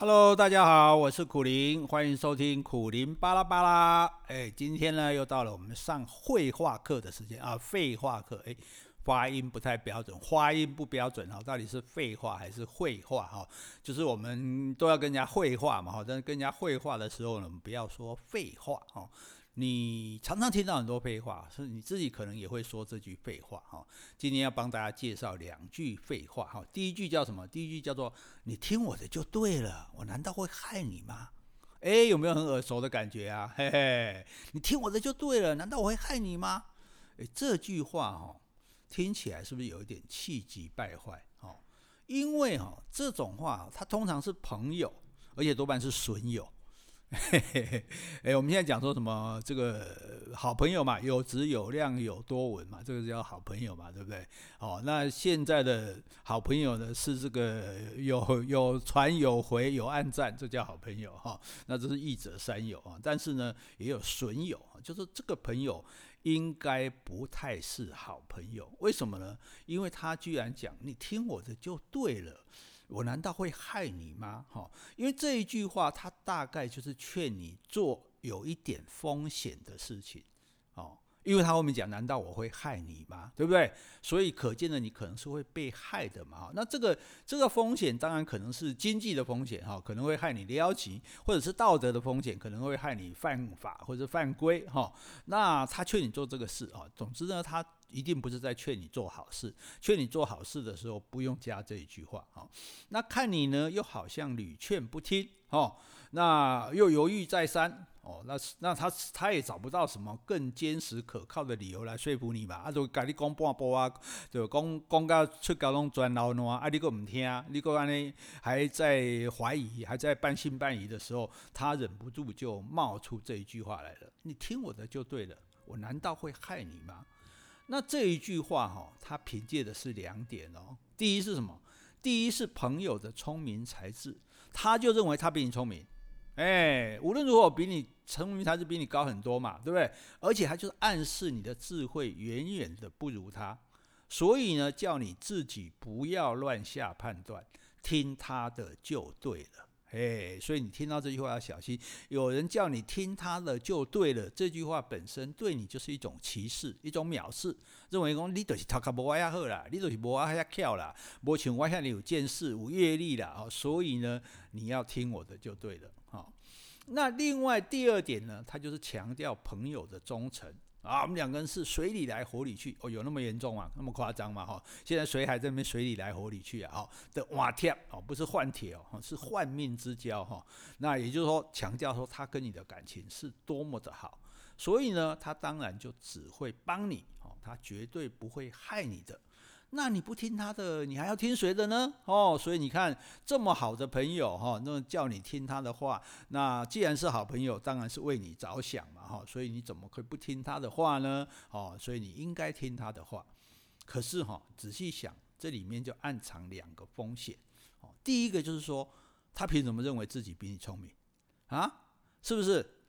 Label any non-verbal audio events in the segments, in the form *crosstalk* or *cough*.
Hello，大家好，我是苦苓，欢迎收听苦苓巴拉巴拉。哎，今天呢又到了我们上绘画课的时间啊，废话课。哎，发音不太标准，发音不标准哈，到底是废话还是绘画哈？就是我们都要跟人家绘画嘛哈，但是跟人家绘画的时候呢，我们不要说废话哦。你常常听到很多废话，是你自己可能也会说这句废话哈。今天要帮大家介绍两句废话哈。第一句叫什么？第一句叫做“你听我的就对了，我难道会害你吗？”哎，有没有很耳熟的感觉啊？*laughs* 嘿嘿，你听我的就对了，难道我会害你吗？哎，这句话哈，听起来是不是有一点气急败坏？哦，因为哈，这种话它通常是朋友，而且多半是损友。嘿嘿嘿，哎，我们现在讲说什么？这个好朋友嘛，有质有量有多闻嘛，这个叫好朋友嘛，对不对？哦，那现在的好朋友呢，是这个有有传有回有暗赞，这叫好朋友哈、那这是一者三友啊，但是呢，也有损友，就是这个朋友应该不太是好朋友。为什么呢？因为他居然讲你听我的就对了。我难道会害你吗？哈，因为这一句话，他大概就是劝你做有一点风险的事情，因为他后面讲，难道我会害你吗？对不对？所以可见的你可能是会被害的嘛。那这个这个风险当然可能是经济的风险，哈，可能会害你撩急，或者是道德的风险，可能会害你犯法或者犯规，哈。那他劝你做这个事啊，总之呢，他。一定不是在劝你做好事，劝你做好事的时候不用加这一句话啊。那看你呢，又好像屡劝不听哦，那又犹豫再三哦，那那他他也找不到什么更坚实可靠的理由来说服你吧？啊，就跟你讲半波啊，就讲讲到出交拢转老暖啊，你个唔听，你个安尼还在怀疑，还在半信半疑的时候，他忍不住就冒出这一句话来了：你听我的就对了，我难道会害你吗？那这一句话哈，他凭借的是两点哦。第一是什么？第一是朋友的聪明才智，他就认为他比你聪明，哎，无论如何比你聪明才智比你高很多嘛，对不对？而且他就是暗示你的智慧远远的不如他，所以呢，叫你自己不要乱下判断，听他的就对了。哎，所以你听到这句话要小心。有人叫你听他的就对了，这句话本身对你就是一种歧视，一种藐视，认为讲你就是头壳无我遐好啦，你就是无我遐巧啦，无像我遐有见识、有阅历啦。哦，所以呢，你要听我的就对了。那另外第二点呢，他就是强调朋友的忠诚。啊，我们两个人是水里来火里去哦，有那么严重吗？那么夸张吗？哈，现在水海这边水里来火里去啊，哦的瓦贴哦，不是换铁哦，是换命之交哈。那也就是说，强调说他跟你的感情是多么的好，所以呢，他当然就只会帮你哦，他绝对不会害你的。那你不听他的，你还要听谁的呢？哦，所以你看这么好的朋友哈，那叫你听他的话，那既然是好朋友，当然是为你着想嘛哈，所以你怎么可以不听他的话呢？哦，所以你应该听他的话。可是哈，仔细想，这里面就暗藏两个风险。哦，第一个就是说，他凭什么认为自己比你聪明啊？是不是？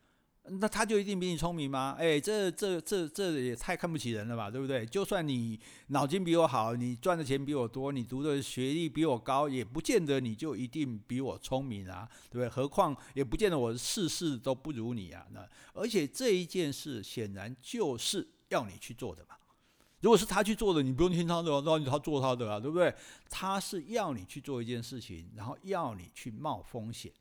那他就一定比你聪明吗？哎，这这这这也太看不起人了吧，对不对？就算你脑筋比我好，你赚的钱比我多，你读的学历比我高，也不见得你就一定比我聪明啊，对不对？何况也不见得我事事都不如你啊。那而且这一件事显然就是要你去做的嘛。如果是他去做的，你不用听他的，让他做他的啊，对不对？他是要你去做一件事情，然后要你去冒风险，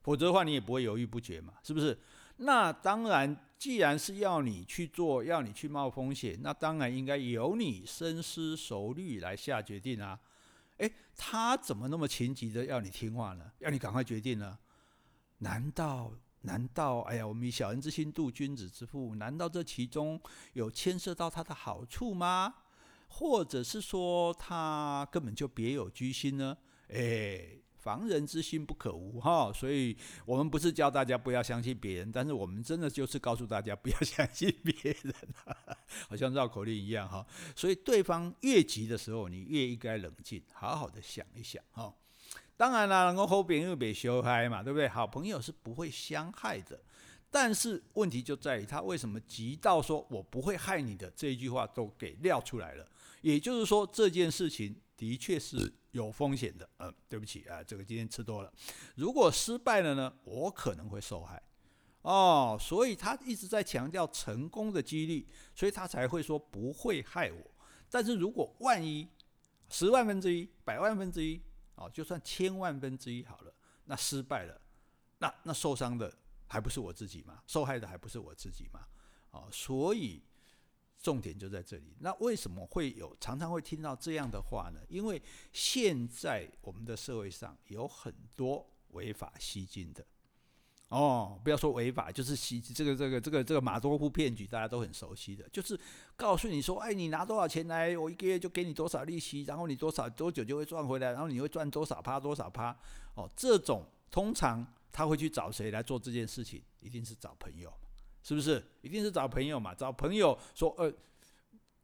否则的话你也不会犹豫不决嘛，是不是？那当然，既然是要你去做，要你去冒风险，那当然应该由你深思熟虑来下决定啊。诶，他怎么那么情急的要你听话呢？要你赶快决定呢？难道难道哎呀，我们以小人之心度君子之腹，难道这其中有牵涉到他的好处吗？或者是说他根本就别有居心呢？诶。防人之心不可无哈，所以我们不是教大家不要相信别人，但是我们真的就是告诉大家不要相信别人，*laughs* 好像绕口令一样哈。所以对方越急的时候，你越应该冷静，好好的想一想哈。当然了，能够好朋友别相害嘛，对不对？好朋友是不会相害的，但是问题就在于他为什么急到说我不会害你的这一句话都给撂出来了，也就是说这件事情的确是。有风险的。嗯，对不起啊，这个今天吃多了。如果失败了呢，我可能会受害。哦，所以他一直在强调成功的几率，所以他才会说不会害我。但是如果万一十万分之一、百万分之一，哦，就算千万分之一好了，那失败了，那那受伤的还不是我自己吗？受害的还不是我自己吗？哦，所以重点就在这里。那为什么会有常常会听到这样的话呢？因为现在我们的社会上有很多违法吸金的。哦，不要说违法，就是吸这个这个这个这个马多夫骗局，大家都很熟悉的，就是告诉你说，哎，你拿多少钱来，我一个月就给你多少利息，然后你多少多久就会赚回来，然后你会赚多少趴多少趴。哦，这种通常他会去找谁来做这件事情？一定是找朋友，是不是？一定是找朋友嘛，找朋友说，呃，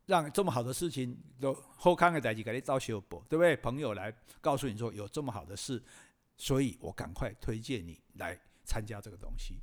让这么好的事情都后康的代志给你招修补，对不对？朋友来告诉你说有这么好的事，所以我赶快推荐你来。参加这个东西，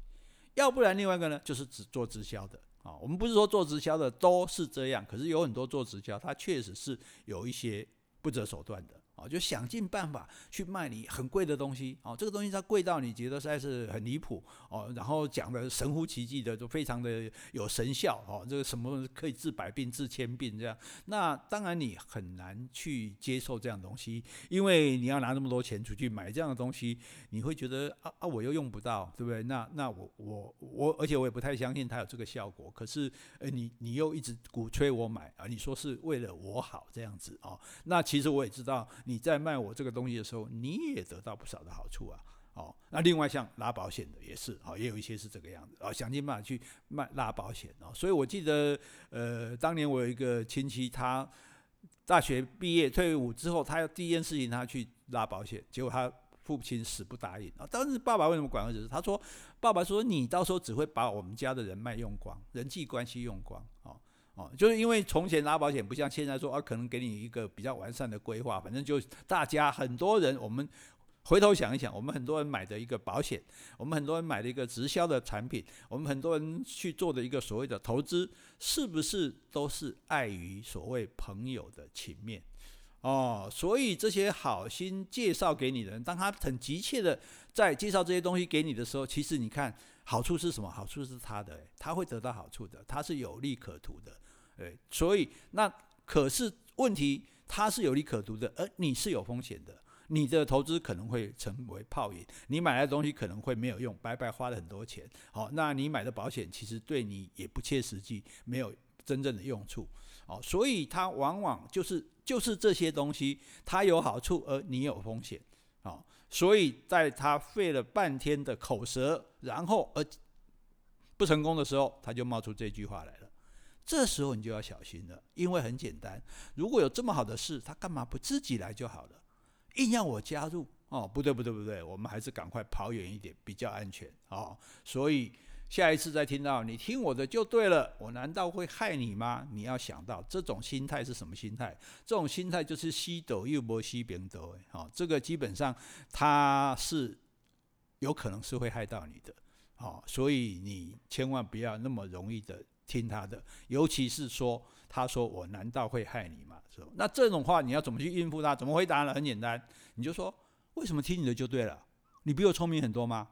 要不然另外一个呢，就是只做直销的啊。我们不是说做直销的都是这样，可是有很多做直销，他确实是有一些不择手段的。就想尽办法去卖你很贵的东西哦，这个东西它贵到你觉得实在是很离谱哦，然后讲的神乎其技的，就非常的有神效哦，这个什么可以治百病、治千病这样，那当然你很难去接受这样东西，因为你要拿那么多钱出去买这样的东西，你会觉得啊啊我又用不到，对不对？那那我我我，而且我也不太相信它有这个效果。可是呃你你又一直鼓吹我买啊，你说是为了我好这样子哦，那其实我也知道。你在卖我这个东西的时候，你也得到不少的好处啊。哦，那另外像拉保险的也是，哦，也有一些是这个样子啊，想尽办法去卖拉保险哦。所以我记得，呃，当年我有一个亲戚，他大学毕业退伍之后，他要第一件事情他去拉保险，结果他父亲死不答应啊。当时爸爸为什么管儿子？他说，爸爸说你到时候只会把我们家的人脉用光，人际关系用光哦。哦，就是因为从前拉保险不像现在说啊，可能给你一个比较完善的规划，反正就大家很多人，我们回头想一想，我们很多人买的一个保险，我们很多人买的一个直销的产品，我们很多人去做的一个所谓的投资，是不是都是碍于所谓朋友的情面？哦，所以这些好心介绍给你的人，当他很急切的在介绍这些东西给你的时候，其实你看好处是什么？好处是他的，他会得到好处的，他是有利可图的。对，所以那可是问题，它是有利可图的，而你是有风险的，你的投资可能会成为泡影，你买来的东西可能会没有用，白白花了很多钱。好，那你买的保险其实对你也不切实际，没有真正的用处。哦，所以它往往就是就是这些东西，它有好处，而你有风险。哦，所以在他费了半天的口舌，然后而不成功的时候，他就冒出这句话来了。这时候你就要小心了，因为很简单，如果有这么好的事，他干嘛不自己来就好了？硬要我加入哦，不对不对不对，我们还是赶快跑远一点比较安全哦。所以下一次再听到你听我的就对了，我难道会害你吗？你要想到这种心态是什么心态？这种心态就是西斗又波西边斗哎，好，这个基本上它是有可能是会害到你的，好，所以你千万不要那么容易的。听他的，尤其是说，他说我难道会害你吗？是吧？那这种话你要怎么去应付他？怎么回答呢？很简单，你就说，为什么听你的就对了？你比我聪明很多吗？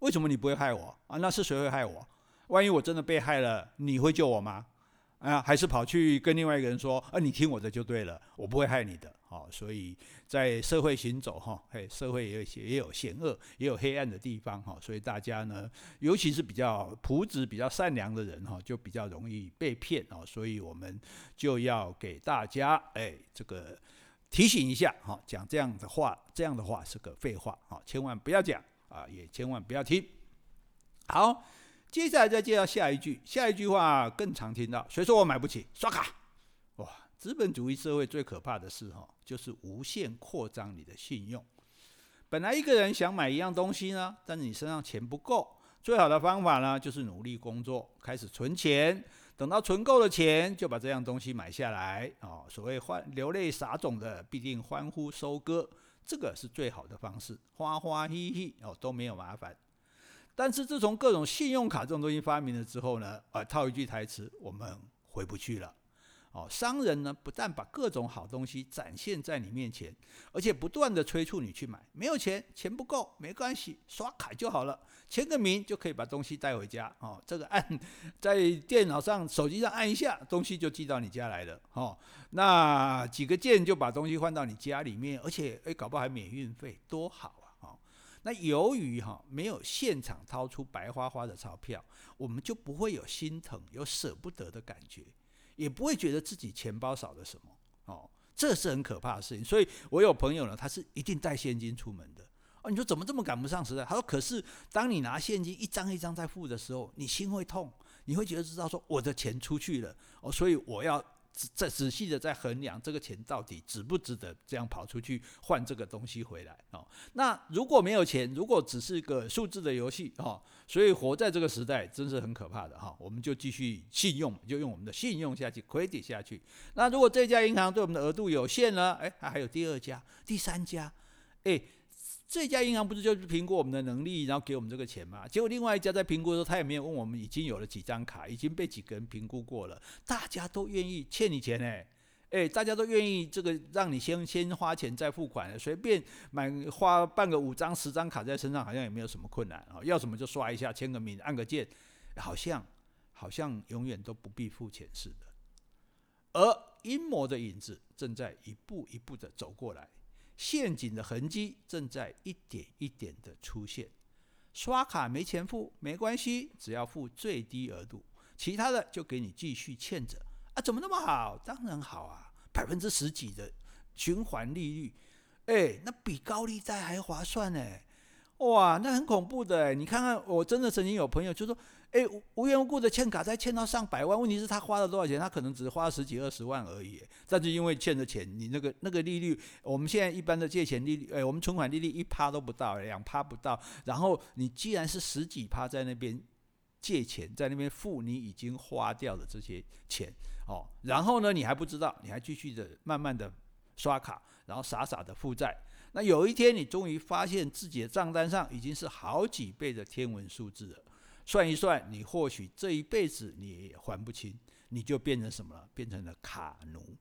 为什么你不会害我啊？那是谁会害我？万一我真的被害了，你会救我吗？啊，还是跑去跟另外一个人说，啊，你听我的就对了，我不会害你的。好，所以在社会行走哈，嘿，社会也有也有险恶，也有黑暗的地方哈，所以大家呢，尤其是比较朴质、比较善良的人哈，就比较容易被骗哦。所以我们就要给大家哎，这个提醒一下哈，讲这样的话，这样的话是个废话哈，千万不要讲啊，也千万不要听。好。接下来再介绍下一句，下一句话更常听到。谁说我买不起？刷卡！哇，资本主义社会最可怕的事哈，就是无限扩张你的信用。本来一个人想买一样东西呢，但是你身上钱不够，最好的方法呢，就是努力工作，开始存钱，等到存够了钱，就把这样东西买下来。哦，所谓欢流泪撒种的，必定欢呼收割，这个是最好的方式，花花嘻嘻哦，都没有麻烦。但是自从各种信用卡这种东西发明了之后呢，啊，套一句台词，我们回不去了，哦，商人呢，不但把各种好东西展现在你面前，而且不断地催促你去买。没有钱，钱不够，没关系，刷卡就好了，签个名就可以把东西带回家。哦，这个按在电脑上、手机上按一下，东西就寄到你家来了。哦，那几个键就把东西换到你家里面，而且诶，搞不好还免运费，多好啊！哦，那由于哈没有现场掏出白花花的钞票，我们就不会有心疼、有舍不得的感觉。也不会觉得自己钱包少了什么哦，这是很可怕的事情。所以我有朋友呢，他是一定带现金出门的哦。你说怎么这么赶不上时代？他说：可是当你拿现金一张一张在付的时候，你心会痛，你会觉得知道说我的钱出去了哦，所以我要。再仔细的再衡量这个钱到底值不值得这样跑出去换这个东西回来哦。那如果没有钱，如果只是个数字的游戏哦，所以活在这个时代真是很可怕的哈。我们就继续信用，就用我们的信用下去，credit 下去。那如果这家银行对我们的额度有限呢？哎，还还有第二家、第三家，哎。这家银行不是就是评估我们的能力，然后给我们这个钱吗？结果另外一家在评估的时候，他也没有问我们已经有了几张卡，已经被几个人评估过了，大家都愿意欠你钱呢，哎，大家都愿意这个让你先先花钱再付款，随便买花办个五张十张卡在身上，好像也没有什么困难啊，要什么就刷一下，签个名，按个键，好像好像永远都不必付钱似的。而阴谋的影子正在一步一步的走过来。陷阱的痕迹正在一点一点的出现，刷卡没钱付没关系，只要付最低额度，其他的就给你继续欠着啊？怎么那么好？当然好啊，百分之十几的循环利率，哎，那比高利贷还划算呢！哇，那很恐怖的！你看看，我真的曾经有朋友就说。哎，无缘无故的欠卡债欠到上百万，问题是他花了多少钱？他可能只花十几二十万而已。但是因为欠的钱，你那个那个利率，我们现在一般的借钱利率，哎，我们存款利率一趴都不到，两趴不到。然后你既然是十几趴在那边借钱，在那边付你已经花掉的这些钱，哦，然后呢，你还不知道，你还继续的慢慢的刷卡，然后傻傻的负债。那有一天你终于发现自己的账单上已经是好几倍的天文数字了。算一算，你或许这一辈子你也还不清，你就变成什么了？变成了卡奴，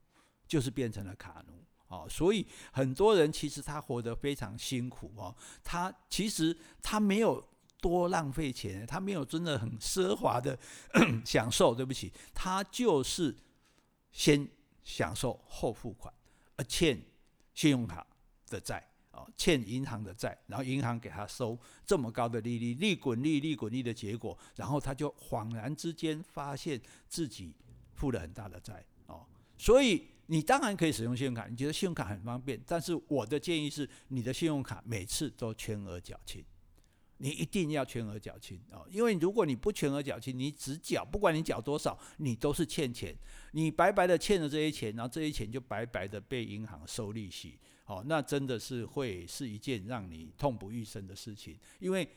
就是变成了卡奴哦。所以很多人其实他活得非常辛苦哦，他其实他没有多浪费钱，他没有真的很奢华的 *coughs* 享受。对不起，他就是先享受后付款，而欠信用卡的债。欠银行的债，然后银行给他收这么高的利率，利滚利，利滚利的结果，然后他就恍然之间发现自己负了很大的债哦。所以你当然可以使用信用卡，你觉得信用卡很方便，但是我的建议是，你的信用卡每次都全额缴清，你一定要全额缴清哦。因为如果你不全额缴清，你只缴，不管你缴多少，你都是欠钱，你白白的欠了这些钱，然后这些钱就白白的被银行收利息。哦，那真的是会是一件让你痛不欲生的事情，因为。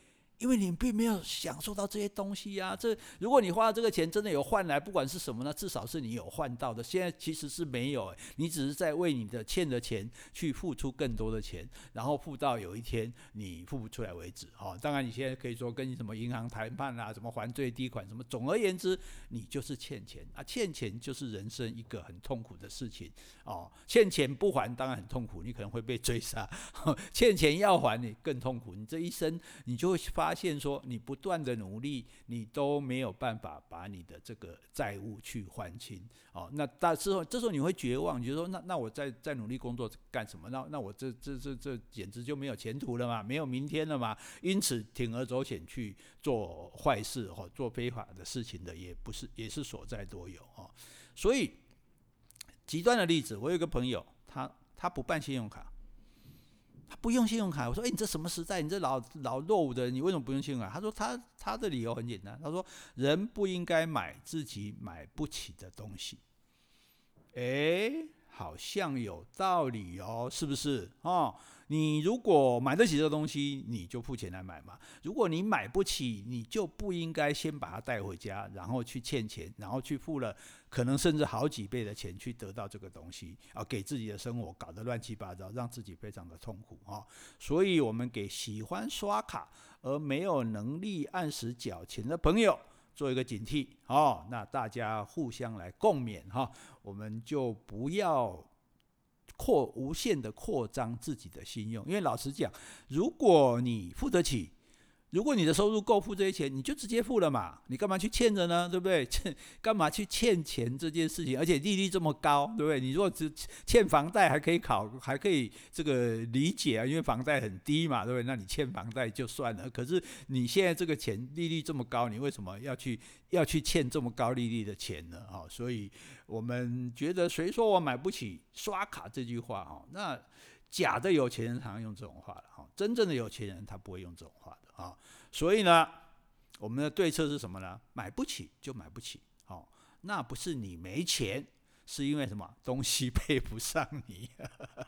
因为你并没有享受到这些东西呀、啊，这如果你花这个钱真的有换来，不管是什么呢，至少是你有换到的。现在其实是没有，你只是在为你的欠的钱去付出更多的钱，然后付到有一天你付不出来为止。哦，当然你现在可以说跟什么银行谈判啊，什么还最低款什么，总而言之，你就是欠钱啊，欠钱就是人生一个很痛苦的事情。哦，欠钱不还当然很痛苦，你可能会被追杀；欠钱要还你更痛苦，你这一生你就会发。发现说你不断的努力，你都没有办法把你的这个债务去还清哦。那到之后，这时候你会绝望，你就说那那我再再努力工作干什么？那那我这这这这简直就没有前途了嘛，没有明天了嘛。因此铤而走险去做坏事或做非法的事情的，也不是也是所在多有哦。所以极端的例子，我有一个朋友，他他不办信用卡。不用信用卡，我说：“哎，你这什么时代？你这老老落伍的，你为什么不用信用卡？”他说：“他他的理由很简单，他说人不应该买自己买不起的东西。”哎，好像有道理哦，是不是？哦。你如果买得起这个东西，你就付钱来买嘛。如果你买不起，你就不应该先把它带回家，然后去欠钱，然后去付了可能甚至好几倍的钱去得到这个东西啊，给自己的生活搞得乱七八糟，让自己非常的痛苦啊。所以，我们给喜欢刷卡而没有能力按时缴钱的朋友，做一个警惕哦，那大家互相来共勉哈，我们就不要扩无限的扩张自己的信用，因为老实讲，如果你付得起。如果你的收入够付这些钱，你就直接付了嘛，你干嘛去欠着呢？对不对？*laughs* 欠干嘛去欠钱这件事情？而且利率这么高，对不对？你如果只欠房贷还可以考，还可以这个理解啊，因为房贷很低嘛，对不对？那你欠房贷就算了。可是你现在这个钱利率这么高，你为什么要去要去欠这么高利率的钱呢？哦，所以我们觉得谁说我买不起刷卡这句话哦，那假的有钱人常用这种话了哈，真正的有钱人他不会用这种话的。啊，所以呢，我们的对策是什么呢？买不起就买不起，好，那不是你没钱，是因为什么？东西配不上你，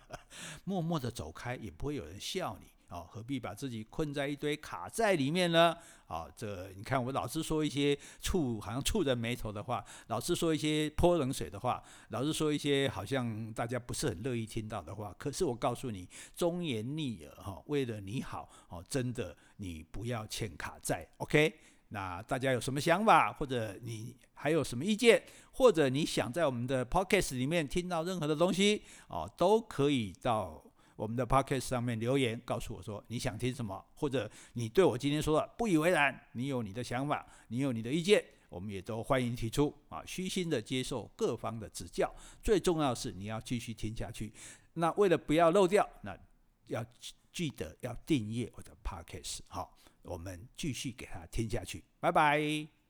*laughs* 默默的走开也不会有人笑你。哦，何必把自己困在一堆卡债里面呢？啊、哦，这你看我老是说一些触好像触人眉头的话，老是说一些泼冷水的话，老是说一些好像大家不是很乐意听到的话。可是我告诉你，忠言逆耳哈，为了你好哦，真的你不要欠卡债。OK，那大家有什么想法，或者你还有什么意见，或者你想在我们的 Podcast 里面听到任何的东西哦，都可以到。我们的 podcast 上面留言告诉我说你想听什么，或者你对我今天说的不以为然，你有你的想法，你有你的意见，我们也都欢迎提出啊，虚心的接受各方的指教。最重要是你要继续听下去。那为了不要漏掉，那要记得要订阅我的 podcast。好，我们继续给他听下去。拜拜。